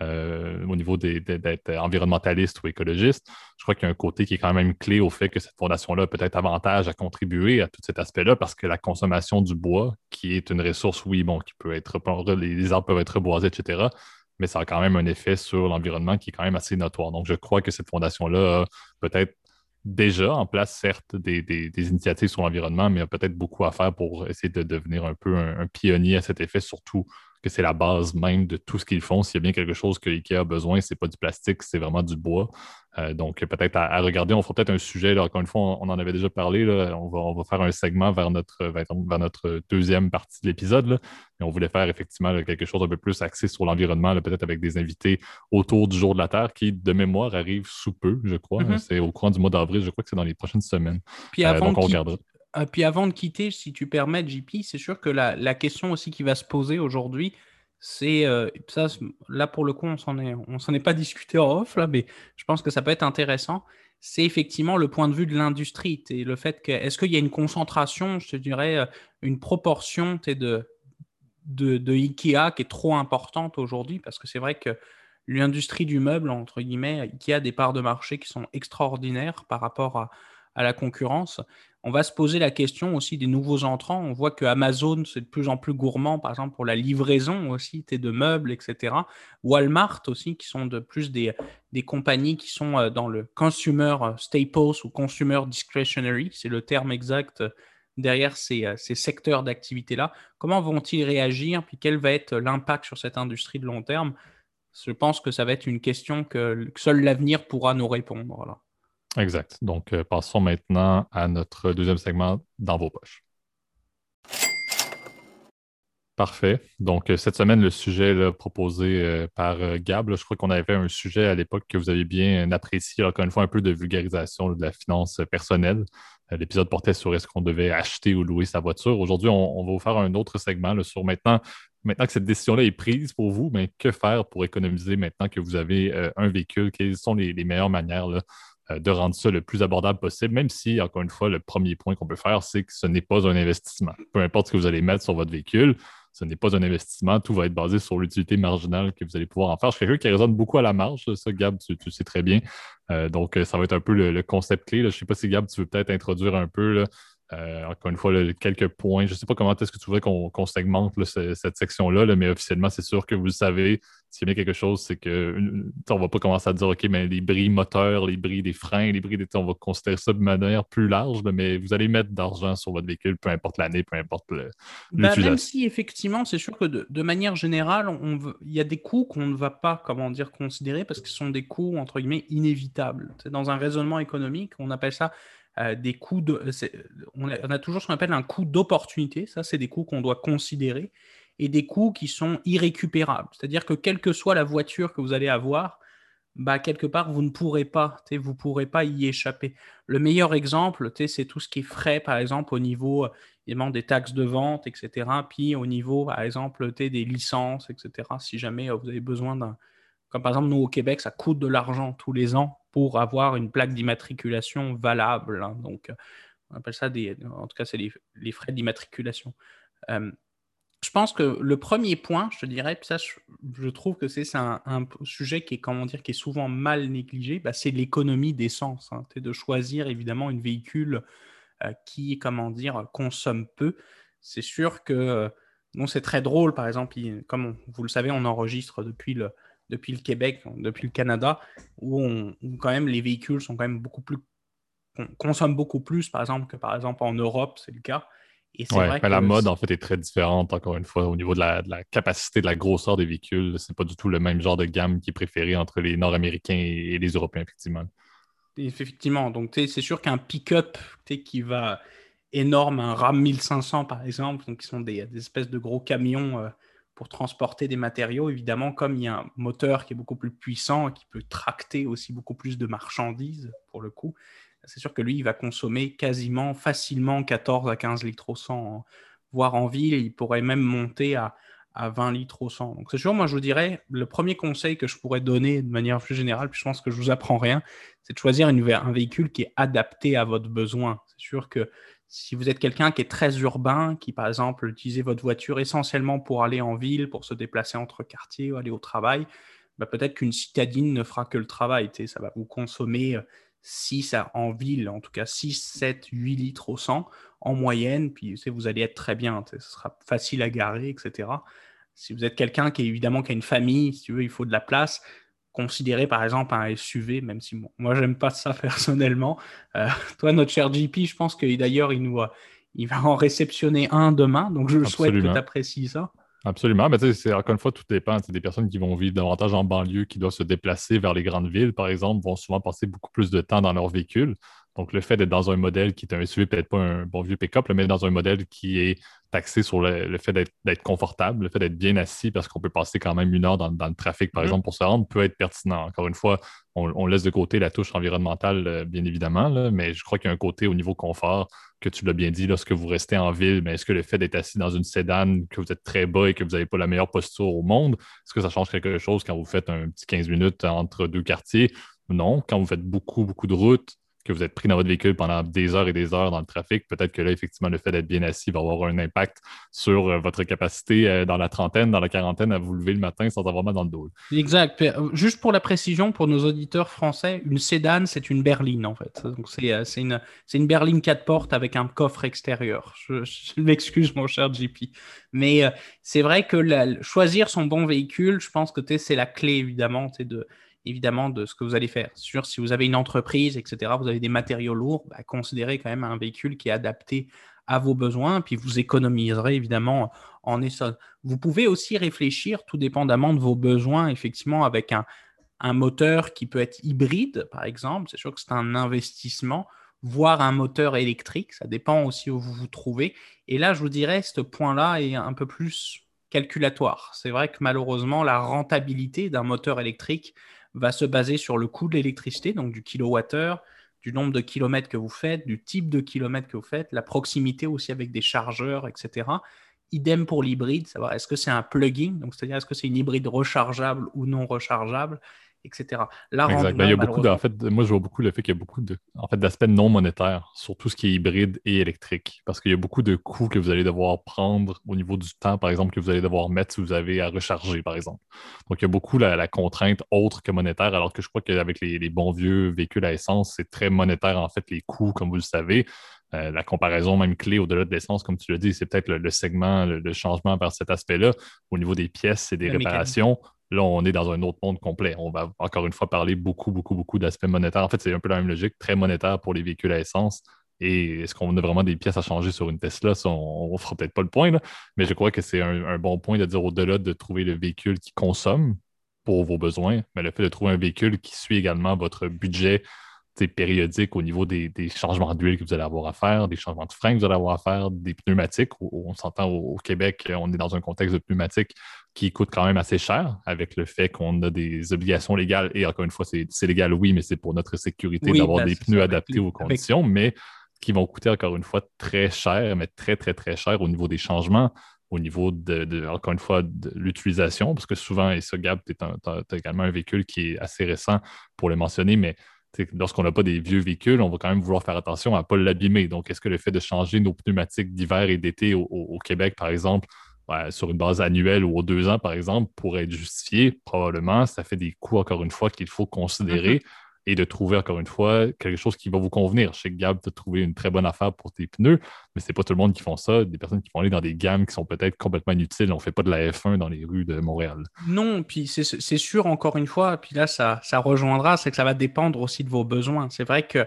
[SPEAKER 1] euh, au niveau d'être environnementaliste ou écologiste. Je crois qu'il y a un côté qui est quand même clé au fait que cette fondation-là peut-être avantage à contribuer à tout cet aspect-là parce que la consommation du bois, qui est une ressource, oui, bon, qui peut être, les arbres peuvent être reboisés, etc., mais ça a quand même un effet sur l'environnement qui est quand même assez notoire. Donc, je crois que cette fondation-là a peut-être déjà en place, certes, des, initiatives sur l'environnement, mais a peut-être beaucoup à faire pour essayer de devenir un peu un, pionnier à cet effet, surtout que c'est la base même de tout ce qu'ils font. S'il y a bien quelque chose que IKEA a besoin, c'est pas du plastique, c'est vraiment du bois. Euh, donc, peut-être à, regarder, on fera peut-être un sujet, encore une fois, on, en avait déjà parlé, on, va, faire un segment vers notre, vers, notre deuxième partie de l'épisode, mais on voulait faire effectivement quelque chose un peu plus axé sur l'environnement, peut-être avec des invités autour du jour de la Terre qui, de mémoire, arrive sous peu, je crois. Mm-hmm. C'est au courant du mois d'avril, je crois que c'est dans les prochaines semaines.
[SPEAKER 2] Puis euh, avant, de euh, puis avant de quitter, si tu permets, JP, c'est sûr que la, question aussi qui va se poser aujourd'hui, c'est euh, ça. Là, pour le coup, on s'en est, on s'en est pas discuté en off là, mais je pense que ça peut être intéressant. C'est effectivement le point de vue de l'industrie et le fait que est-ce qu'il y a une concentration, je te dirais, euh, une proportion de, de, de Ikea qui est trop importante aujourd'hui? Parce que c'est vrai que l'industrie du meuble, entre guillemets, Ikea a des parts de marché qui sont extraordinaires par rapport à, à la concurrence on va se poser la question aussi des nouveaux entrants. On voit que Amazon, c'est de plus en plus gourmand, par exemple, pour la livraison aussi de meubles, etc. Walmart aussi, qui sont de plus des, des compagnies qui sont euh, dans le consumer staples ou consumer discretionary, c'est le terme exact euh, derrière euh, ces, secteurs d'activité-là. Comment vont-ils réagir? Puis quel va être l'impact sur cette industrie de long terme? Je pense que ça va être une question que seul l'avenir pourra nous répondre.
[SPEAKER 1] Exact. Donc, euh, passons maintenant à notre deuxième segment dans vos poches. Parfait. Donc, euh, cette semaine, le sujet proposé euh, par Gab, je crois qu'on avait un sujet à l'époque que vous avez bien apprécié, encore une fois, un peu de vulgarisation de la finance personnelle. L'épisode portait sur est-ce qu'on devait acheter ou louer sa voiture. Aujourd'hui, on, va vous faire un autre segment sur maintenant, maintenant que cette décision-là est prise pour vous, mais que faire pour économiser maintenant que vous avez un véhicule? Quelles sont les, meilleures manières de rendre ça le plus abordable possible, même si, encore une fois, le premier point qu'on peut faire, c'est que ce n'est pas un investissement. Peu importe ce que vous allez mettre sur votre véhicule, ce n'est pas un investissement. Tout va être basé sur l'utilité marginale que vous allez pouvoir en faire. Je suis quelqu'un qui résonne beaucoup à la marge, ça, Gab, tu, sais très bien. Euh, donc, ça va être un peu le, concept clé. Je ne sais pas si, Gab, tu veux peut-être introduire un peu euh, encore une fois, quelques points. Je ne sais pas comment est-ce que tu voudrais qu'on segmente cette section-là, mais officiellement, c'est sûr que vous le savez. S'il y a bien quelque chose, c'est que on ne va pas commencer à dire OK, mais les bris moteurs, les bris des freins, les bris des. On va considérer ça de manière plus large, mais vous allez mettre d'argent sur votre véhicule, peu importe l'année, peu importe le.
[SPEAKER 2] Bah, même si effectivement, c'est sûr que de, manière générale, on il y a des coûts qu'on ne va pas, comment dire, considérer parce que ce sont des coûts, entre guillemets, inévitables. Dans un raisonnement économique, on appelle ça euh, des coûts de, on, a, toujours ce qu'on appelle un coût d'opportunité. Ça, c'est des coûts qu'on doit considérer et des coûts qui sont irrécupérables. C'est-à-dire que quelle que soit la voiture que vous allez avoir, bah, quelque part, vous ne pourrez pas, vous pourrez pas y échapper. Le meilleur exemple, c'est tout ce qui est frais, par exemple, au niveau évidemment, des taxes de vente, etc. Puis au niveau, par exemple, des licences, etc. Si jamais euh, vous avez besoin d'un... Comme par exemple, nous, au Québec, ça coûte de l'argent tous les ans pour avoir une plaque d'immatriculation valable. Hein. Donc, euh, on appelle ça des. En tout cas, c'est les, frais d'immatriculation. Euh, je pense que le premier point, je te dirais, ça, je, trouve que c'est un, sujet qui est, comment dire, qui est souvent mal négligé, bah, c'est l'économie d'essence. Hein, de choisir évidemment une véhicule euh, qui, comment dire, consomme peu. C'est sûr que, non, c'est très drôle, par exemple, comme vous le savez, on enregistre depuis le, depuis le Québec, depuis le Canada, où, on, quand même les véhicules sont quand même beaucoup plus consomment beaucoup plus, par exemple, que par exemple en Europe, c'est le cas.
[SPEAKER 1] Et vrai que la mode, en fait, est très différente, encore une fois, au niveau de la, capacité, de la grosseur des véhicules. C'est pas du tout le même genre de gamme qui est préféré entre les Nord-Américains et, les Européens, effectivement.
[SPEAKER 2] Effectivement. Donc, c'est sûr qu'un pick-up qui va énorme, un Ram 1500, par exemple, donc qui sont des, espèces de gros camions euh, pour transporter des matériaux, évidemment, comme il y a un moteur qui est beaucoup plus puissant, qui peut tracter aussi beaucoup plus de marchandises, pour le coup, c'est sûr que lui, il va consommer quasiment facilement 14 à 15 litres au 100, voire en ville, il pourrait même monter à, 20 litres au 100. Donc c'est sûr, moi je vous dirais, le premier conseil que je pourrais donner de manière plus générale, puis je pense que je vous apprends rien, c'est de choisir un véhicule qui est adapté à votre besoin. C'est sûr que si vous êtes quelqu'un qui est très urbain, qui par exemple utilisez votre voiture essentiellement pour aller en ville, pour se déplacer entre quartiers ou aller au travail, bah, peut-être qu'une citadine ne fera que le travail. Ça va vous consommer 6 euh, en ville, en tout cas 6, 7, 8 litres au 100 en moyenne, puis vous allez être très bien, ce sera facile à garer, etc. Si vous êtes quelqu'un qui évidemment a une famille, si tu veux, il faut de la place, considérer par exemple un SUV, même si moi moi j'aime pas ça personnellement. Euh, toi, notre cher JP, je pense que d'ailleurs il nous il va en réceptionner un demain, donc je souhaite que tu apprécies ça.
[SPEAKER 1] Absolument. Mais c'est encore une fois, tout dépend. C'est des personnes qui vont vivre davantage en banlieue, qui doivent se déplacer vers les grandes villes, par exemple, vont souvent passer beaucoup plus de temps dans leur véhicule. Donc, le fait d'être dans un modèle qui est un SUV, peut-être pas un bon vieux pick-up, mais dans un modèle qui est taxé sur le, fait d'être confortable, le fait d'être bien assis, parce qu'on peut passer quand même une heure dans, le trafic, par mm-hmm. exemple, pour se rendre, peut être pertinent. Encore une fois, on, laisse de côté la touche environnementale, euh, bien évidemment, mais je crois qu'il y a un côté au niveau confort, que tu l'as bien dit, lorsque vous restez en ville, mais est-ce que le fait d'être assis dans une sédane, que vous êtes très bas et que vous n'avez pas la meilleure posture au monde, est-ce que ça change quelque chose quand vous faites un petit 15 minutes entre deux quartiers? Non. Quand vous faites beaucoup, beaucoup de routes, que vous êtes pris dans votre véhicule pendant des heures et des heures dans le trafic, peut-être que là, effectivement, le fait d'être bien assis va avoir un impact sur euh, votre capacité euh, dans la trentaine, dans la quarantaine, à vous lever le matin sans avoir mal dans le dos.
[SPEAKER 2] Exact. Euh, juste pour la précision, pour nos auditeurs français, une sédane, c'est une berline, en fait. Donc, c'est une, une berline quatre portes avec un coffre extérieur. Je, m'excuse, mon cher JP. Mais c'est vrai que choisir son bon véhicule, je pense que c'est la clé, évidemment, de évidemment de ce que vous allez faire. Sûr, si vous avez une entreprise, etc., vous avez des matériaux lourds, bah, considérez quand même un véhicule qui est adapté à vos besoins, puis vous économiserez évidemment en essence. Vous pouvez aussi réfléchir, tout dépendamment de vos besoins, effectivement, avec un, un moteur qui peut être hybride, par exemple. C'est sûr que c'est un investissement, voire un moteur électrique. Ça dépend aussi où vous vous trouvez. Et là, je vous dirais, ce point-là est un peu plus calculatoire. C'est vrai que malheureusement, la rentabilité d'un moteur électrique va se baser sur le coût de l'électricité, donc du kilowattheure, du nombre de kilomètres que vous faites, du type de kilomètres que vous faites, la proximité aussi avec des chargeurs, etc. Idem pour l'hybride, savoir est-ce que c'est un plugin, c'est-à-dire est-ce que c'est une hybride rechargeable ou non rechargeable etc.
[SPEAKER 1] Là, exact. Ben, il y a beaucoup en fait, moi, je vois beaucoup le fait qu'il y a beaucoup de, en fait, d'aspects non monétaires sur tout ce qui est hybride et électrique. Parce qu'il y a beaucoup de coûts que vous allez devoir prendre au niveau du temps, par exemple, que vous allez devoir mettre si vous avez à recharger, par exemple. Donc, il y a beaucoup la, contrainte autre que monétaire, alors que je crois qu'avec les, bons vieux véhicules à essence, c'est très monétaire, en fait, les coûts, comme vous le savez. Euh, la comparaison même clé au-delà de l'essence, comme tu l'as dit, c'est peut-être le, segment, le, changement vers cet aspect-là. Au niveau des pièces et des réparations, Là, on est dans un autre monde complet. On va encore une fois parler beaucoup, beaucoup, beaucoup d'aspects monétaires. En fait, c'est un peu la même logique, très monétaire pour les véhicules à essence. Et est-ce qu'on a vraiment des pièces à changer sur une Tesla? on ne fera peut-être pas le point, mais je crois que c'est un, bon point de dire au-delà de trouver le véhicule qui consomme pour vos besoins, mais le fait de trouver un véhicule qui suit également votre budget périodique au niveau des, changements d'huile que vous allez avoir à faire, des changements de frein que vous allez avoir à faire, des pneumatiques. On s'entend au, Québec, on est dans un contexte de pneumatiques qui coûte quand même assez cher avec le fait qu'on a des obligations légales. Et encore une fois, c'est légal, oui, mais c'est pour notre sécurité d'avoir ben, des pneus adaptés aux conditions, mais qui vont coûter encore une fois très cher, mais très, très, très cher au niveau des changements, au niveau de, encore une fois, de l'utilisation, parce que souvent, et ça, Gab, tu as, également un véhicule qui est assez récent pour le mentionner, mais lorsqu'on n'a pas des vieux véhicules, on va quand même vouloir faire attention à ne pas l'abîmer. Donc, est-ce que le fait de changer nos pneumatiques d'hiver et d'été au, Québec, par exemple, sur une base annuelle ou aux deux ans, par exemple, pourrait être justifié? Probablement. Ça fait des coûts, encore une fois, qu'il faut considérer. Mm-hmm et de trouver encore une fois quelque chose qui va vous convenir. Je sais que Gab, tu trouvé une très bonne affaire pour tes pneus, mais c'est pas tout le monde qui font ça. Des personnes qui vont aller dans des gammes qui sont peut-être complètement inutiles. On fait pas de la F1 dans les rues de Montréal.
[SPEAKER 2] Non, puis c'est sûr, encore une fois, puis là, ça, ça rejoindra, c'est que ça va dépendre aussi de vos besoins. C'est vrai que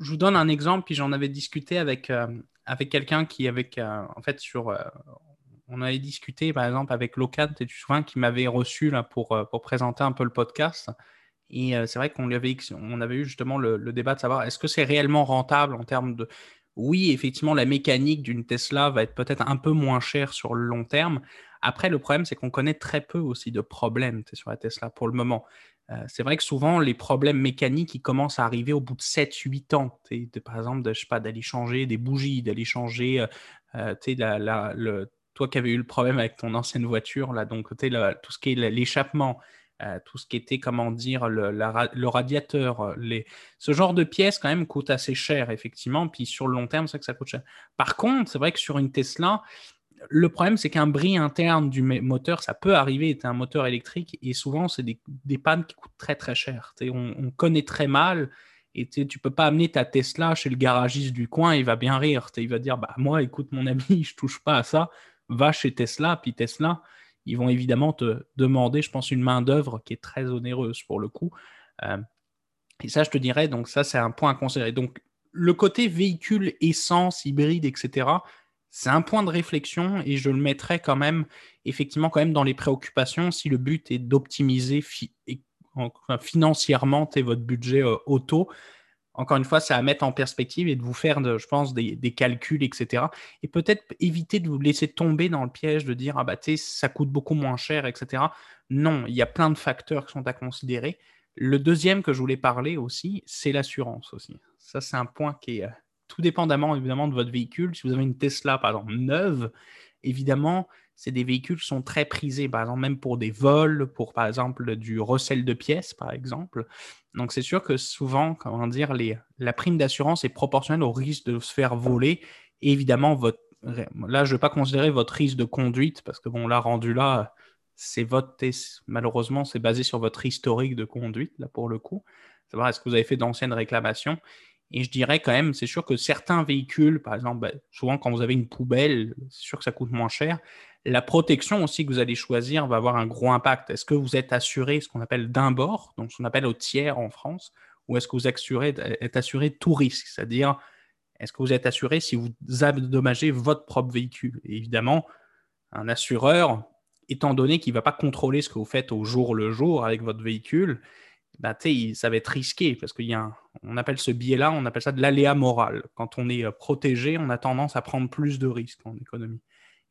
[SPEAKER 2] je vous donne un exemple, puis j'en avais discuté avec, euh, avec quelqu'un qui, avec, euh, en fait, sur. Euh, on avait discuté, par exemple, avec Locan, tu te souviens, qui m'avait reçu là, pour, pour présenter un peu le podcast. Et c'est vrai qu'on avait, on avait eu justement le, débat de savoir est-ce que c'est réellement rentable en termes de. Oui, effectivement, la mécanique d'une Tesla va être peut-être un peu moins chère sur le long terme. Après, le problème, c'est qu'on connaît très peu aussi de problèmes sur la Tesla pour le moment. c'est vrai que souvent, les problèmes mécaniques, ils commencent à arriver au bout de 7-8 ans. De, par exemple, de, je sais pas, d'aller changer des bougies, d'aller changer, la, le, toi qui avais eu le problème avec ton ancienne voiture, là, donc tout ce qui est l'échappement, euh, tout ce qui était, comment dire, le, radiateur. Euh, les... Ce genre de pièces, quand même, coûte assez cher, effectivement. Puis sur le long terme, c'est que ça coûte cher. Par contre, c'est vrai que sur une Tesla, le problème, c'est qu'un bris interne du moteur, ça peut arriver, c'est un moteur électrique, et souvent, c'est des, pannes qui coûtent très, très cher. On, on, connaît très mal, et tu ne peux pas amener ta Tesla chez le garagiste du coin, il va bien rire. Il va dire, bah, moi, écoute, mon ami, je touche pas à ça, va chez Tesla, puis Tesla, ils vont évidemment te demander, je pense, une main-d'œuvre qui est très onéreuse pour le coup. Euh, et ça, je te dirais, donc ça, c'est un point à considérer. Donc, le côté véhicule, essence, hybride, etc., c'est un point de réflexion et je le mettrai quand même, effectivement, quand même dans les préoccupations si le but est d'optimiser financièrement votre budget euh, auto. Encore une fois, c'est à mettre en perspective et de vous faire, je pense, des, calculs, etc. Et peut-être éviter de vous laisser tomber dans le piège de dire, ah bah, tu ça coûte beaucoup moins cher, etc. Non, il y a plein de facteurs qui sont à considérer. Le deuxième que je voulais parler aussi, c'est l'assurance aussi. Ça, c'est un point qui est euh, tout dépendamment évidemment de votre véhicule. Si vous avez une Tesla, par exemple, neuve, évidemment, c'est des véhicules qui sont très prisés, par exemple, même pour des vols, pour, par exemple, du recel de pièces, par exemple. Donc, c'est sûr que souvent, comment dire, la prime d'assurance est proportionnelle au risque de se faire voler. Évidemment, là, je ne vais pas considérer votre risque de conduite, parce que, bon, là, rendu là, c'est votre, malheureusement, c'est basé sur votre historique de conduite, là, pour le coup. Savoir est-ce que vous avez fait d'anciennes réclamations. Et je dirais quand même, c'est sûr que certains véhicules, par exemple, ben, souvent quand vous avez une poubelle, c'est sûr que ça coûte moins cher. La protection aussi que vous allez choisir va avoir un gros impact. Est-ce que vous êtes assuré ce qu'on appelle d'un bord, donc ce qu'on appelle au tiers en France, ou est-ce que vous êtes assuré tout risque, c'est-à-dire est-ce que vous êtes assuré si vous endommagez votre propre véhicule? Évidemment, un assureur, étant donné qu'il ne va pas contrôler ce que vous faites au jour le jour avec votre véhicule, bah, ça va être risqué parce qu'il y a on appelle ce biais-là, on appelle ça de l'aléa moral. Quand on est euh, protégé, on a tendance à prendre plus de risques en économie.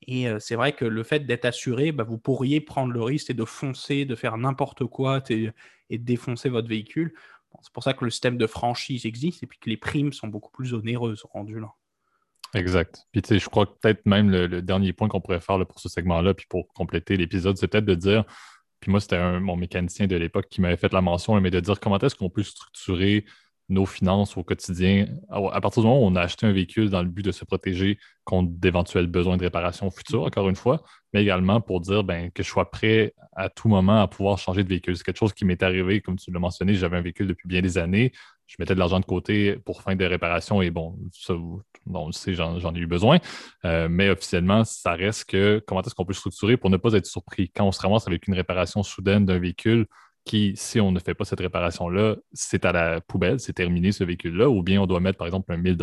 [SPEAKER 2] Et euh, c'est vrai que le fait d'être assuré, bah, vous pourriez prendre le risque et de foncer, de faire n'importe quoi et, de défoncer votre véhicule. c'est pour ça que le système de franchise existe et puis que les primes sont beaucoup plus onéreuses rendues là.
[SPEAKER 1] Exact. Puis tu sais, je crois que peut-être même le, dernier point qu'on pourrait faire pour ce segment-là, puis pour compléter l'épisode, c'est peut-être de dire puis moi, c'était mon mécanicien de l'époque qui m'avait fait la mention, mais de dire comment est-ce qu'on peut structurer nos finances au quotidien. À partir du moment où on a acheté un véhicule dans le but de se protéger contre d'éventuels besoins de réparation futurs, encore une fois, mais également pour dire ben, que je sois prêt à tout moment à pouvoir changer de véhicule. C'est quelque chose qui m'est arrivé, comme tu l'as mentionné, j'avais un véhicule depuis bien des années. Je mettais de l'argent de côté pour fin de réparation et bon, ça, on le sait, j'en ai eu besoin. Euh, mais officiellement, ça reste que comment est-ce qu'on peut structurer pour ne pas être surpris? Quand on se ramasse avec une réparation soudaine d'un véhicule qui, si on ne fait pas cette réparation-là, c'est à la poubelle, c'est terminé ce véhicule-là, ou bien on doit mettre, par exemple, un 1000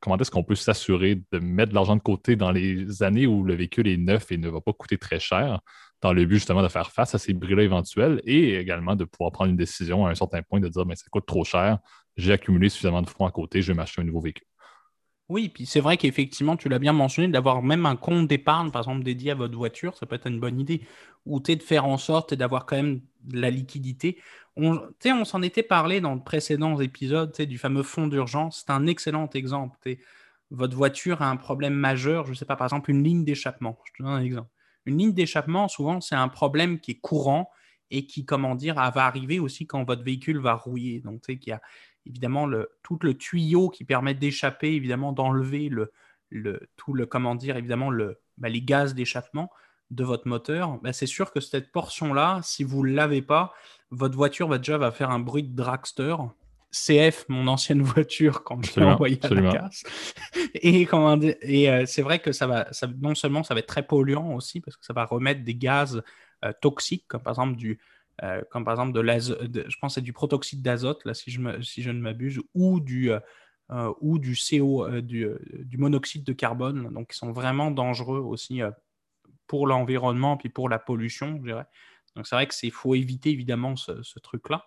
[SPEAKER 1] Comment est-ce qu'on peut s'assurer de mettre de l'argent de côté dans les années où le véhicule est neuf et ne va pas coûter très cher, dans le but justement de faire face à ces bris-là éventuels et également de pouvoir prendre une décision à un certain point de dire, mais ça coûte trop cher, j'ai accumulé suffisamment de fonds à côté, je vais m'acheter un nouveau véhicule.
[SPEAKER 2] Oui, puis c'est vrai qu'effectivement, tu l'as bien mentionné, d'avoir même un compte d'épargne, par exemple, dédié à votre voiture, ça peut être une bonne idée. Ou de faire en sorte d'avoir quand même de la liquidité. On, on s'en était parlé dans de précédents épisodes du fameux fonds d'urgence. C'est un excellent exemple. Votre voiture a un problème majeur, je ne sais pas, par exemple, une ligne d'échappement. Je te donne un exemple. Une ligne d'échappement, souvent, c'est un problème qui est courant et qui, comment dire, va arriver aussi quand votre véhicule va rouiller. Donc, tu sais, qu'il y a évidemment tout le tuyau qui permet d'échapper, évidemment d'enlever le, le, tout le, comment dire, évidemment bah, les gaz d'échappement de votre moteur, bah, c'est sûr que cette portion-là, si vous ne l'avez pas, votre voiture va déjà faire un bruit de dragster. CF, mon ancienne voiture, quand je l'ai envoyée à la casse. Et, et euh, c'est vrai que ça va, ça, non seulement ça va être très polluant aussi, parce que ça va remettre des gaz euh, toxiques, comme par exemple du, euh, comme par exemple de l'azote, je pense c'est du protoxyde d'azote, là, si je, me, si je ne m'abuse, ou du, ou du CO, du, du, monoxyde de carbone, donc qui sont vraiment dangereux aussi pour l'environnement puis pour la pollution, je dirais. Donc c'est vrai qu'il faut éviter évidemment ce, ce truc-là.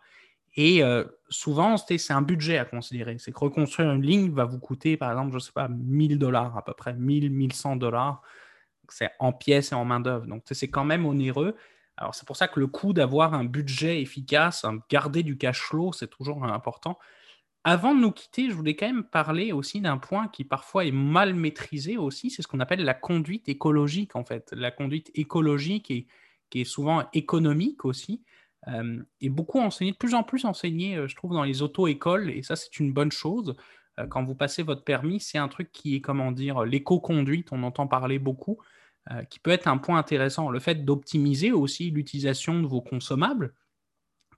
[SPEAKER 2] Et souvent, c'est un budget à considérer. C'est que reconstruire une ligne va vous coûter, par exemple, je ne sais pas, 1000 dollars à peu près, 1000, 1100 dollars. C'est en pièces et en main-d'œuvre. Donc, c'est quand même onéreux. Alors c'est pour ça que le coût d'avoir un budget efficace, garder du cash flow, c'est toujours important. Avant de nous quitter, je voulais quand même parler aussi d'un point qui parfois est mal maîtrisé aussi, c'est ce qu'on appelle la conduite écologique en fait. La conduite écologique et qui est souvent économique aussi, euh, est beaucoup enseignée, de plus en plus enseignée, euh, je trouve, dans les auto-écoles, et ça c'est une bonne chose. Euh, quand vous passez votre permis, c'est un truc qui est, comment dire, l'éco-conduite, on entend parler beaucoup. Euh, qui peut être un point intéressant. Le fait d'optimiser aussi l'utilisation de vos consommables,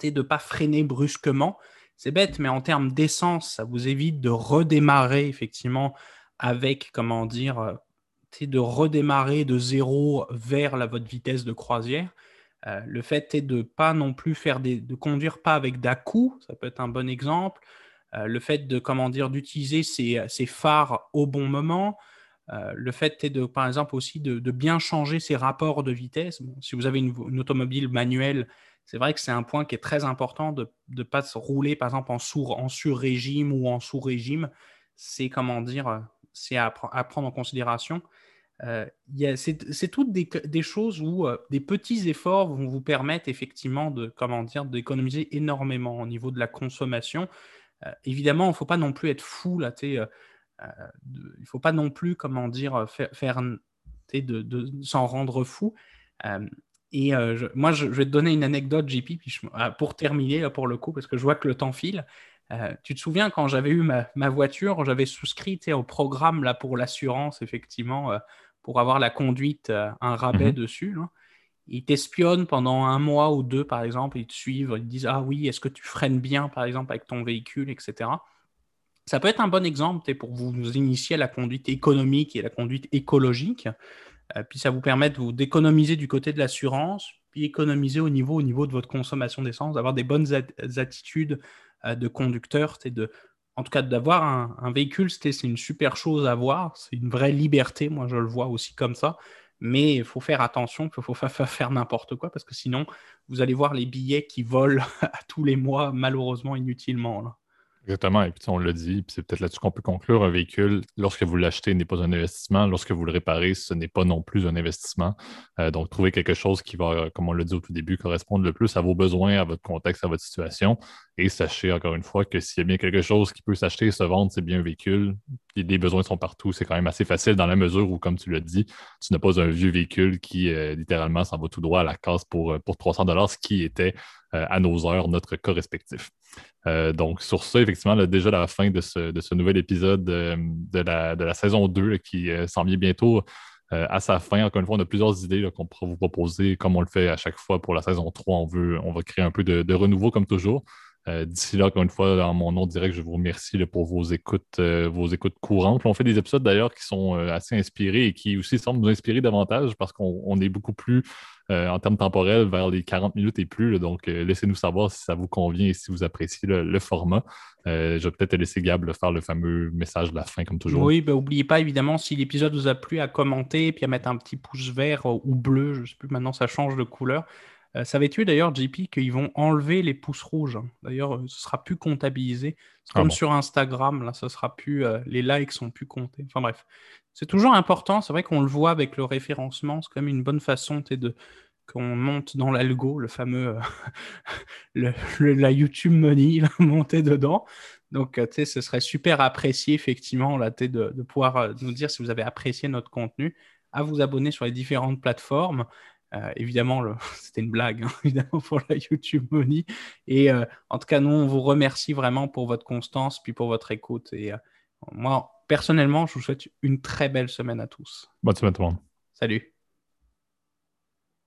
[SPEAKER 2] de ne pas freiner brusquement. C'est bête, mais en termes d'essence, ça vous évite de redémarrer effectivement avec, comment dire, euh, de redémarrer de zéro vers la, votre vitesse de croisière. Euh, le fait est de pas non plus faire de conduire pas avec dà ça peut être un bon exemple. le fait de comment dire d'utiliser ces, ces, phares au bon moment, le fait de, par exemple, aussi de, bien changer ses rapports de vitesse. si vous avez une, automobile manuelle, c'est vrai que c'est un point qui est très important de ne pas se rouler, par exemple, en, en sur-régime ou en sous-régime. C'est, comment dire, c'est à, prendre en considération. Euh, c'est toutes des, choses où euh, des petits efforts vont vous permettre effectivement de comment dire d'économiser énormément au niveau de la consommation. Euh, évidemment, il ne faut pas non plus être fou là. il ne faut pas non plus comment dire faire, de, s'en rendre fou. et moi, je, vais te donner une anecdote, JP, pour terminer pour le coup, parce que je vois que le temps file. tu te souviens quand j'avais eu ma, ma voiture, j'avais souscrit au programme là pour l'assurance, effectivement, pour avoir la conduite, euh, un rabais mhm. dessus. Ils t'espionnent pendant un mois ou deux, par exemple, ils te suivent, ils te disent Ah oui, est-ce que tu freines bien, par exemple, avec ton véhicule, etc. Ça peut être un bon exemple pour vous initier à la conduite économique et la conduite écologique. Euh, puis ça vous permet de vous d'économiser du côté de l'assurance, puis économiser au niveau, au niveau de votre consommation d'essence, d'avoir des bonnes attitudes euh, de conducteur, de en tout cas, d'avoir un, véhicule, c'est une super chose à voir. C'est une vraie liberté. Moi, je le vois aussi comme ça. Mais il faut faire attention, il faut pas faire n'importe quoi parce que sinon, vous allez voir les billets qui volent tous les mois, malheureusement, inutilement.
[SPEAKER 1] Exactement. Et puis, on l'a dit, puis c'est peut-être là-dessus qu'on peut conclure. Un véhicule, lorsque vous l'achetez, n'est pas un investissement. Lorsque vous le réparez, ce n'est pas non plus un investissement. Euh, donc, trouver quelque chose qui va, comme on l'a dit au tout début, correspondre le plus à vos besoins, à votre contexte, à votre situation. Et sachez encore une fois que s'il y a bien quelque chose qui peut s'acheter et se vendre, c'est bien un véhicule. Les besoins sont partout. C'est quand même assez facile dans la mesure où, comme tu l'as dit, tu n'as pas un vieux véhicule qui euh, littéralement s'en va tout droit à la casse pour, euh, pour 300 ce qui était à nos heures notre cas respectif. Euh, donc, sur ça, effectivement, déjà la fin de ce, nouvel épisode euh, de, la, saison 2 qui euh, s'en vient bientôt à sa fin. Encore une fois, on a plusieurs idées qu'on pourra vous proposer, comme on le fait à chaque fois pour la saison 3. On, veut, on va créer un peu de, renouveau comme toujours. D'ici là, encore une fois, dans mon nom direct, je vous remercie pour vos écoutes, vos écoutes courantes. on fait des épisodes d'ailleurs qui sont assez inspirés et qui aussi semblent nous inspirer davantage parce qu'on est beaucoup plus euh, en termes temporels vers les 40 minutes et plus. donc, euh, laissez-nous savoir si ça vous convient et si vous appréciez le, format. Euh, je vais peut-être laisser Gab faire le fameux message de la fin, comme toujours.
[SPEAKER 2] Oui, ben, pas, évidemment, si l'épisode vous a plu, à commenter puis à mettre un petit pouce vert ou bleu. Je ne sais plus, maintenant, ça change de couleur. Ça Savais-tu d'ailleurs, JP, qu'ils vont enlever les pouces rouges D'ailleurs, ce sera plus comptabilisé. Ah comme sur Instagram, là, ce sera plus. les likes sont plus comptés. Enfin bref, c'est toujours important. C'est vrai qu'on le voit avec le référencement. C'est quand même une bonne façon de qu'on monte dans l'algo, le fameux le, la YouTube Money, monter dedans. Donc, tu sais, ce serait super apprécié, effectivement, là, de, de pouvoir nous dire si vous avez apprécié notre contenu, à vous abonner sur les différentes plateformes. Euh, évidemment, c'était une blague, hein, évidemment, pour la YouTube Money. Et euh, en tout cas, nous, on vous remercie vraiment pour votre constance, puis pour votre écoute. Et euh, moi, personnellement, je vous souhaite une très belle semaine à tous.
[SPEAKER 1] Bonne semaine tout le monde.
[SPEAKER 2] Salut.